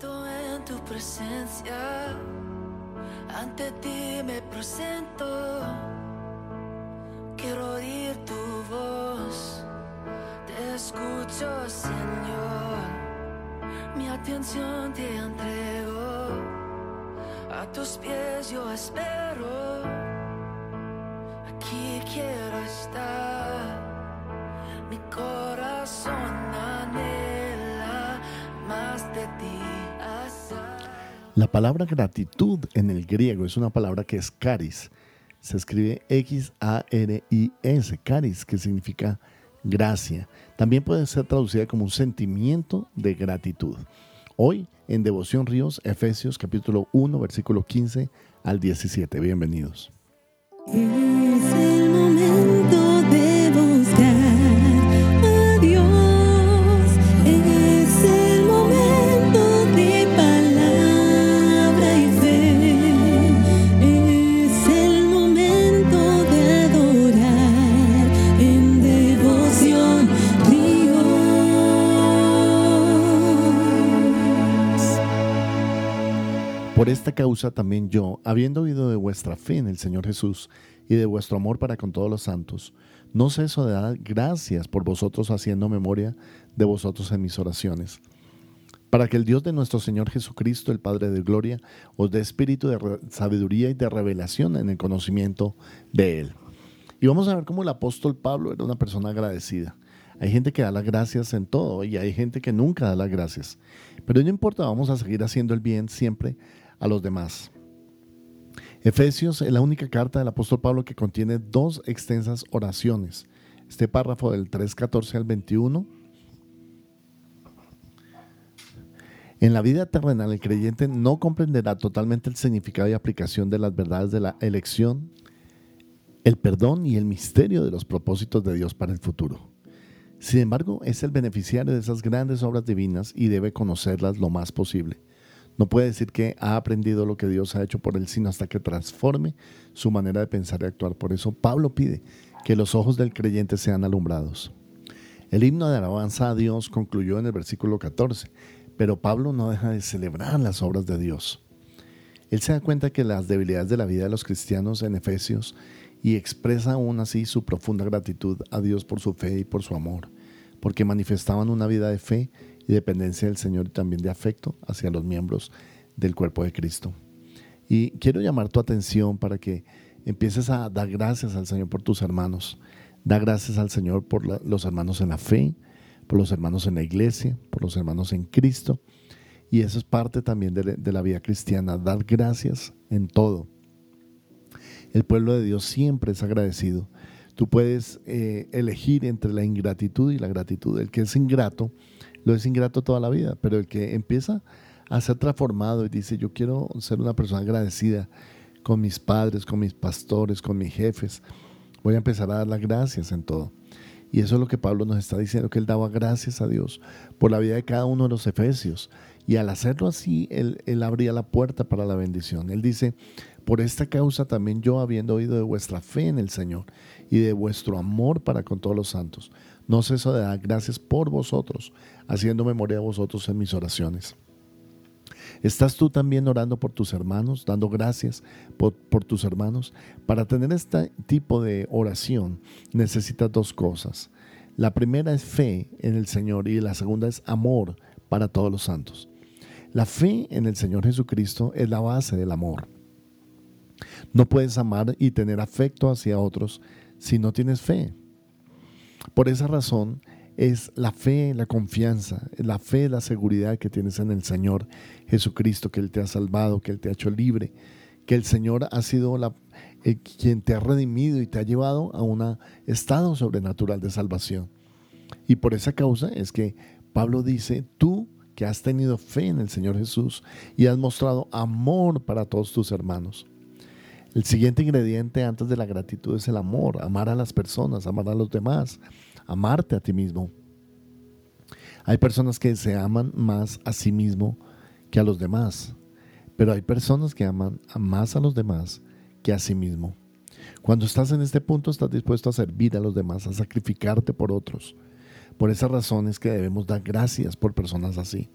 En tu presencia, ante ti me presento. Quiero oír tu voz, te escucho, Señor. Mi atención te entrego, a tus pies yo espero. Aquí quiero estar, mi corazón La palabra gratitud en el griego es una palabra que es caris. Se escribe X-A-R-I-S, caris, que significa gracia. También puede ser traducida como un sentimiento de gratitud. Hoy en Devoción Ríos, Efesios capítulo 1, versículo 15 al 17. Bienvenidos. Por esta causa también yo, habiendo oído de vuestra fe en el Señor Jesús y de vuestro amor para con todos los santos, no ceso de dar gracias por vosotros haciendo memoria de vosotros en mis oraciones, para que el Dios de nuestro Señor Jesucristo, el Padre de Gloria, os dé espíritu de sabiduría y de revelación en el conocimiento de Él. Y vamos a ver cómo el apóstol Pablo era una persona agradecida. Hay gente que da las gracias en todo y hay gente que nunca da las gracias. Pero no importa, vamos a seguir haciendo el bien siempre a los demás. Efesios es la única carta del apóstol Pablo que contiene dos extensas oraciones. Este párrafo del 3.14 al 21. En la vida terrenal el creyente no comprenderá totalmente el significado y aplicación de las verdades de la elección, el perdón y el misterio de los propósitos de Dios para el futuro. Sin embargo, es el beneficiario de esas grandes obras divinas y debe conocerlas lo más posible. No puede decir que ha aprendido lo que Dios ha hecho por él, sino hasta que transforme su manera de pensar y actuar. Por eso Pablo pide que los ojos del creyente sean alumbrados. El himno de alabanza a Dios concluyó en el versículo 14, pero Pablo no deja de celebrar las obras de Dios. Él se da cuenta que las debilidades de la vida de los cristianos en Efesios y expresa aún así su profunda gratitud a Dios por su fe y por su amor, porque manifestaban una vida de fe y dependencia del Señor y también de afecto hacia los miembros del cuerpo de Cristo. Y quiero llamar tu atención para que empieces a dar gracias al Señor por tus hermanos. Da gracias al Señor por los hermanos en la fe, por los hermanos en la iglesia, por los hermanos en Cristo. Y eso es parte también de, de la vida cristiana, dar gracias en todo. El pueblo de Dios siempre es agradecido. Tú puedes eh, elegir entre la ingratitud y la gratitud. El que es ingrato, lo es ingrato toda la vida, pero el que empieza a ser transformado y dice, yo quiero ser una persona agradecida con mis padres, con mis pastores, con mis jefes, voy a empezar a dar las gracias en todo. Y eso es lo que Pablo nos está diciendo, que él daba gracias a Dios por la vida de cada uno de los efesios. Y al hacerlo así, él, él abría la puerta para la bendición. Él dice, por esta causa también yo, habiendo oído de vuestra fe en el Señor y de vuestro amor para con todos los santos, no ceso de dar gracias por vosotros, haciendo memoria de vosotros en mis oraciones. ¿Estás tú también orando por tus hermanos, dando gracias por, por, tus hermanos? Para tener este tipo de oración necesitas dos cosas. La primera es fe en el Señor y la segunda es amor para todos los santos. La fe en el Señor Jesucristo es la base del amor. No puedes amar y tener afecto hacia otros si no tienes fe. Por esa razón es la fe, la confianza, la fe, la seguridad que tienes en el Señor Jesucristo, que Él te ha salvado, que Él te ha hecho libre, que el Señor ha sido eh, quien te ha redimido y te ha llevado a un estado sobrenatural de salvación. Y por esa causa es que Pablo dice, tú que has tenido fe en el Señor Jesús y has mostrado amor para todos tus hermanos. El siguiente ingrediente antes de la gratitud es el amor, amar a las personas, amar a los demás, amarte a ti mismo. Hay personas que se aman más a sí mismo que a los demás, pero hay personas que aman más a los demás que a sí mismo. Cuando estás en este punto estás dispuesto a servir a los demás, a sacrificarte por otros, Por esa razón es que debemos dar gracias por personas así.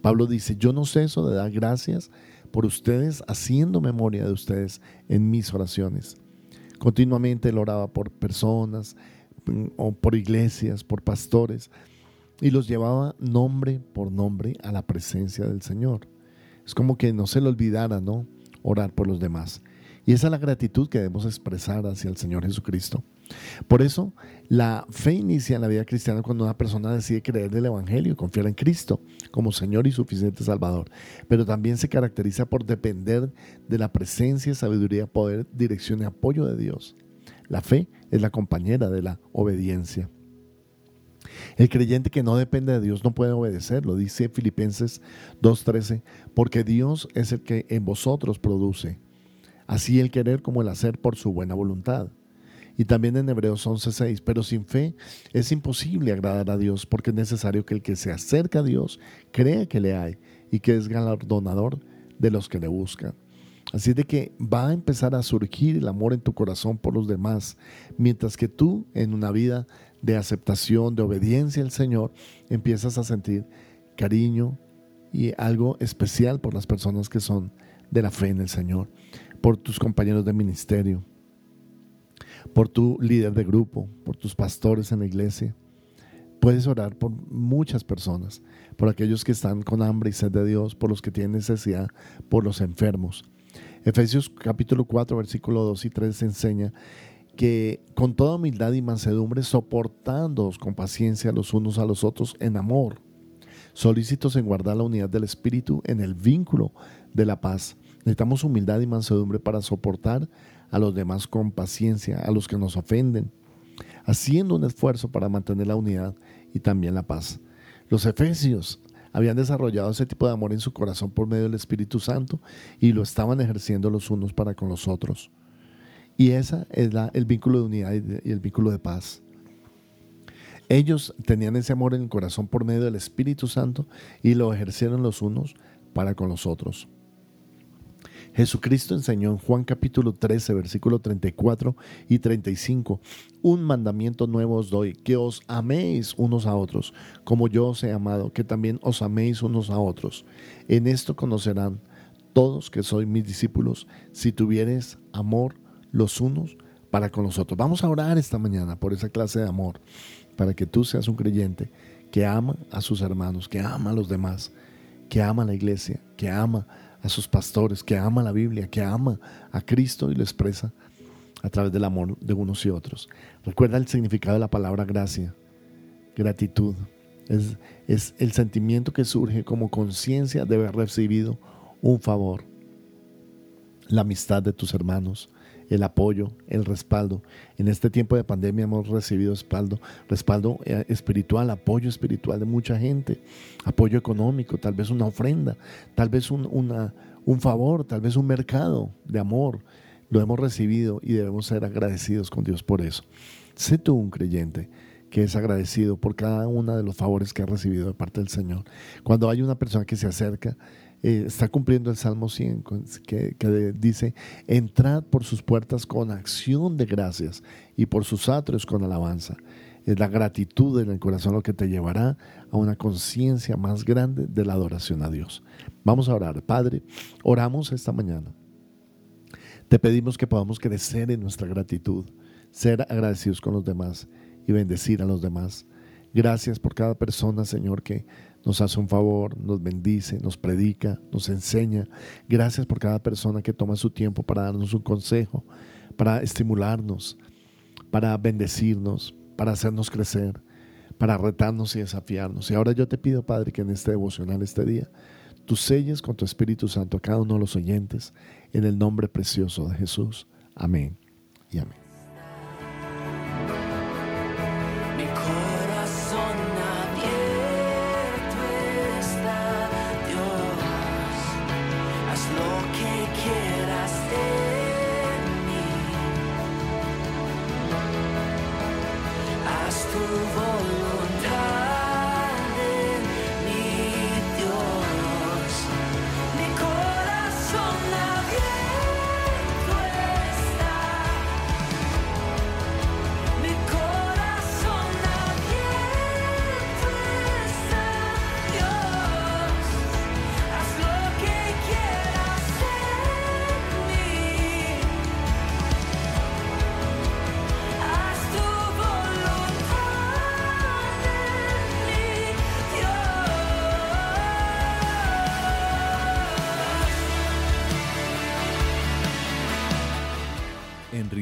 Pablo dice, yo no ceso de dar gracias por ustedes, haciendo memoria de ustedes en mis oraciones. Continuamente él oraba por personas, mm, o por iglesias, por pastores, y los llevaba nombre por nombre a la presencia del Señor. Es como que no se le olvidara, ¿no? Orar por los demás. Y esa es la gratitud que debemos expresar hacia el Señor Jesucristo. Por eso, la fe inicia en la vida cristiana cuando una persona decide creer del Evangelio y confiar en Cristo como Señor y suficiente Salvador. Pero también se caracteriza por depender de la presencia, sabiduría, poder, dirección y apoyo de Dios. La fe es la compañera de la obediencia. El creyente que no depende de Dios no puede obedecer, lo dice Filipenses 2.13, porque Dios es el que en vosotros produce, así el querer como el hacer por su buena voluntad. Y también en Hebreos 11:6, pero sin fe es imposible agradar a Dios porque es necesario que el que se acerca a Dios crea que le hay y que es galardonador de los que le buscan. Así de que va a empezar a surgir el amor en tu corazón por los demás, mientras que tú en una vida de aceptación, de obediencia al Señor, empiezas a sentir cariño y algo especial por las personas que son de la fe en el Señor, por tus compañeros de ministerio, por tu líder de grupo, por tus pastores en la iglesia. Puedes orar por muchas personas, por aquellos que están con hambre y sed de Dios, por los que tienen necesidad, por los enfermos. Efesios capítulo 4, versículo 2 y 3 enseña que con toda humildad y mansedumbre, soportándoos con paciencia los unos a los otros en amor, solícitos en guardar la unidad del Espíritu en el vínculo de la paz. Necesitamos humildad y mansedumbre para soportar a los demás con paciencia, a los que nos ofenden, haciendo un esfuerzo para mantener la unidad y también la paz. Los efesios habían desarrollado ese tipo de amor en su corazón por medio del Espíritu Santo y lo estaban ejerciendo los unos para con los otros. Y ese es la, el vínculo de unidad y, y el vínculo de paz. Ellos tenían ese amor en el corazón por medio del Espíritu Santo y lo ejercieron los unos para con los otros. Jesucristo enseñó en Juan capítulo 13, versículo 34 y 35, un mandamiento nuevo os doy, que os améis unos a otros, como yo os he amado, que también os améis unos a otros. En esto conocerán todos que sois mis discípulos, si tuvieres amor los unos para con los otros. Vamos a orar esta mañana por esa clase de amor, para que tú seas un creyente que ama a sus hermanos, que ama a los demás, que ama a la iglesia, que ama a sus pastores, que ama la Biblia, que ama a Cristo y lo expresa a través del amor de unos y otros. Recuerda el significado de la palabra gracia, gratitud. Es, es el sentimiento que surge como conciencia de haber recibido un favor, la amistad de tus hermanos, el apoyo, el respaldo. En este tiempo de pandemia hemos recibido respaldo, respaldo eh, espiritual, apoyo espiritual de mucha gente, apoyo económico, tal vez una ofrenda, tal vez un, una, un favor, tal vez un mercado de amor. Lo hemos recibido y debemos ser agradecidos con Dios por eso. Sé tú un creyente que es agradecido por cada uno de los favores que ha recibido de parte del Señor. Cuando hay una persona que se acerca eh, está cumpliendo el Salmo 100, que, que, dice, entrad por sus puertas con acción de gracias y por sus atrios con alabanza. Es la gratitud en el corazón lo que te llevará a una conciencia más grande de la adoración a Dios. Vamos a orar. Padre, oramos esta mañana. Te pedimos que podamos crecer en nuestra gratitud, ser agradecidos con los demás y bendecir a los demás. Gracias por cada persona, Señor, que nos hace un favor, nos bendice, nos predica, nos enseña. Gracias por cada persona que toma su tiempo para darnos un consejo, para estimularnos, para bendecirnos, para hacernos crecer, para retarnos y desafiarnos. Y ahora yo te pido, Padre, que en este devocional, este día, tú selles con tu Espíritu Santo a cada uno de los oyentes, en el nombre precioso de Jesús. Amén y amén.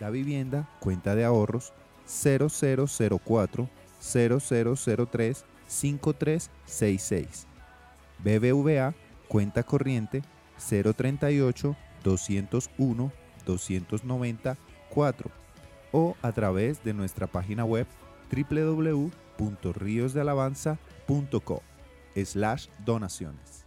La vivienda, cuenta de ahorros 0004 0003 5366. BBVA, cuenta corriente 038 201 294 o a través de nuestra página web www.riosdealabanza.co slash donaciones.